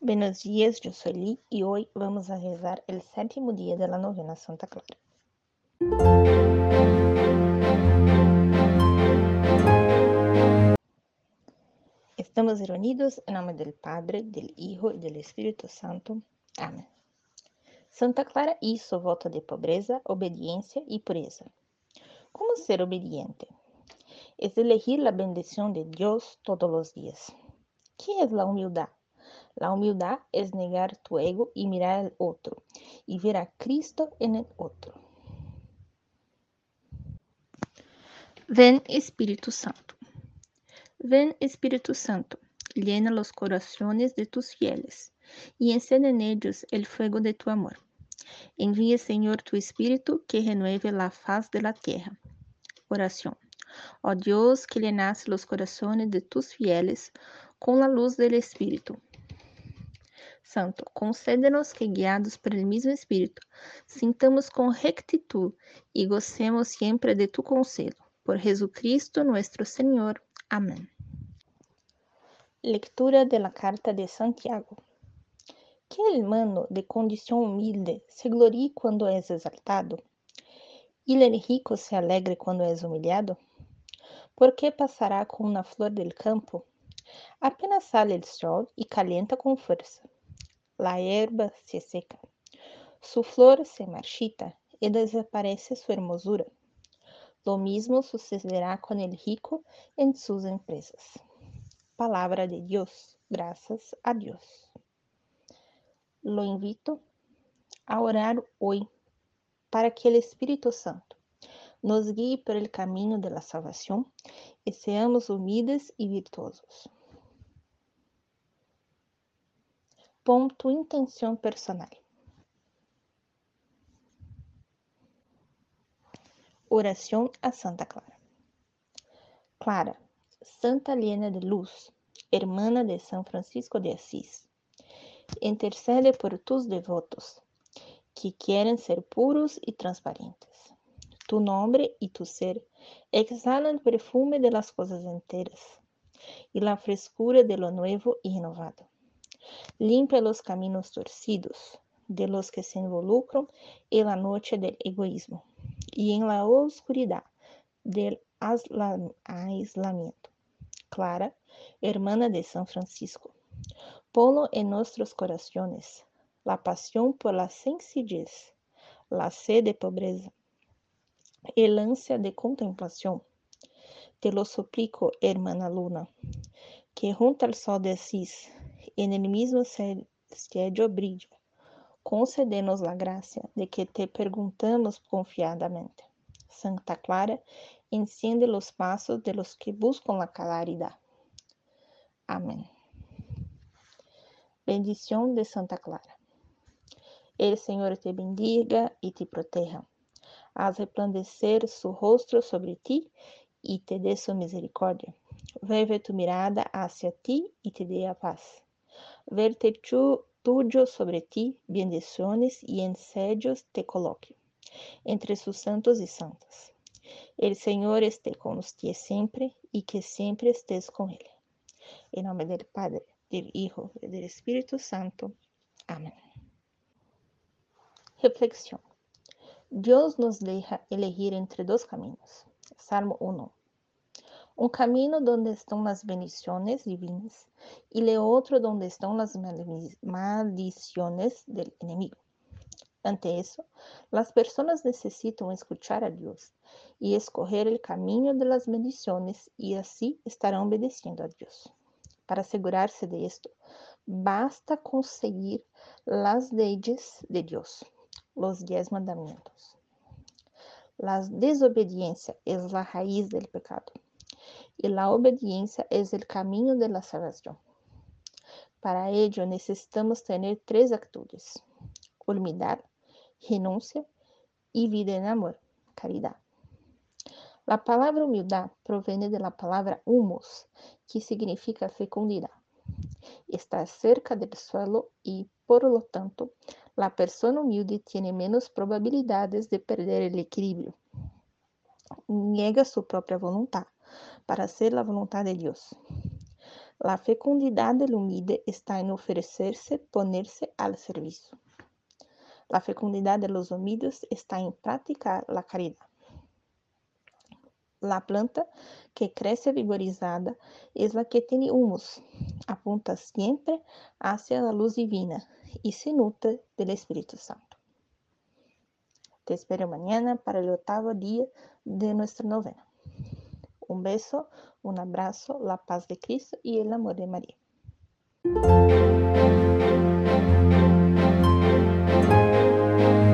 Buenos días, yo soy Lee y hoy vamos a rezar el séptimo día de la novena Santa Clara. Estamos reunidos en nombre del Padre, del Hijo y del Espíritu Santo. Amén. Santa Clara hizo voto de pobreza, obediencia y pureza. ¿Cómo ser obediente? Es elegir la bendición de Dios todos los días. ¿Qué es la humildad? La humildad es negar tu ego y mirar al otro y ver a Cristo en el otro. Ven Espíritu Santo. Ven Espíritu Santo, llena los corazones de tus fieles y encende en ellos el fuego de tu amor. Envía, Señor, tu Espíritu que renueve la faz de la tierra. Oración. Oh Dios, que llenas los corazones de tus fieles con la luz del Espíritu. Santo, concédenos que, guiados por el mismo Espíritu, sintamos con rectitud y gocemos siempre de tu consuelo. Por Jesucristo nuestro Señor. Amén. Lectura de la carta de Santiago. ¿Qué hermano de condición humilde se gloríe cuando es exaltado? ¿Y el rico se alegre cuando es humillado? ¿Por qué pasará con una flor del campo? Apenas sale el sol y calienta con fuerza. La hierba se seca, su flor se marchita y desaparece su hermosura. Lo mismo sucederá con el rico en sus empresas. Palabra de Dios, gracias a Dios. Lo invito a orar hoy para que el Espíritu Santo nos guíe por el camino de la salvación y seamos humildes y virtuosos. Pon tu intención personal. Oración a Santa Clara. Clara, Santa llena de luz, hermana de San Francisco de Asís, intercede por tus devotos que quieren ser puros y transparentes. Tu nombre y tu ser exhalan el perfume de las cosas enteras y la frescura de lo nuevo y renovado. Limpia los caminos torcidos de los que se involucran en la noche del egoísmo y en la oscuridad del aislamiento. Clara, hermana de San Francisco, ponlo en nuestros corazones la pasión por la sencillez, la sed de pobreza, el ansia de contemplación. Te lo suplico, hermana Luna, que junto al sol de Asís, en el mismo sello brilla. Concédenos la gracia de que te preguntamos confiadamente. Santa Clara, enciende los pasos de los que buscan la claridad. Amén. Bendición de Santa Clara. El Señor te bendiga y te proteja. Haz resplandecer su rostro sobre ti y te dé su misericordia. Vuelve tu mirada hacia ti y te dé paz. Verte tuyo sobre ti, bendiciones y ensedios te coloque entre sus santos y santas. El Señor esté con usted siempre y que siempre estés con Él. En nombre del Padre, del Hijo y del Espíritu Santo. Amén. Reflexión. Dios nos deja elegir entre dos caminos. Salmo 1. Un camino donde están las bendiciones divinas y el otro donde están las maldiciones del enemigo. Ante eso, las personas necesitan escuchar a Dios y escoger el camino de las bendiciones y así estarán obedeciendo a Dios. Para asegurarse de esto, basta conseguir las leyes de Dios, los diez mandamientos. La desobediencia es la raíz del pecado y la obediencia es el camino de la salvación. Para ello necesitamos tener tres actitudes, humildad, renuncia y vida en amor, caridad. La palabra humildad proviene de la palabra humus, que significa fecundidad. Está cerca del suelo y, por lo tanto, la persona humilde tiene menos probabilidades de perder el equilibrio. Niega su propia voluntad para hacer la voluntad de Dios. La fecundidad del humilde está en ofrecerse, ponerse al servicio. La fecundidad de los humildes está en practicar la caridad. La planta que crece vigorizada es la que tiene humus, apunta siempre hacia la luz divina y se nutre del Espíritu Santo. Te espero mañana para el octavo día de nuestra novena. Un beso, un abrazo, la paz de Cristo y el amor de María.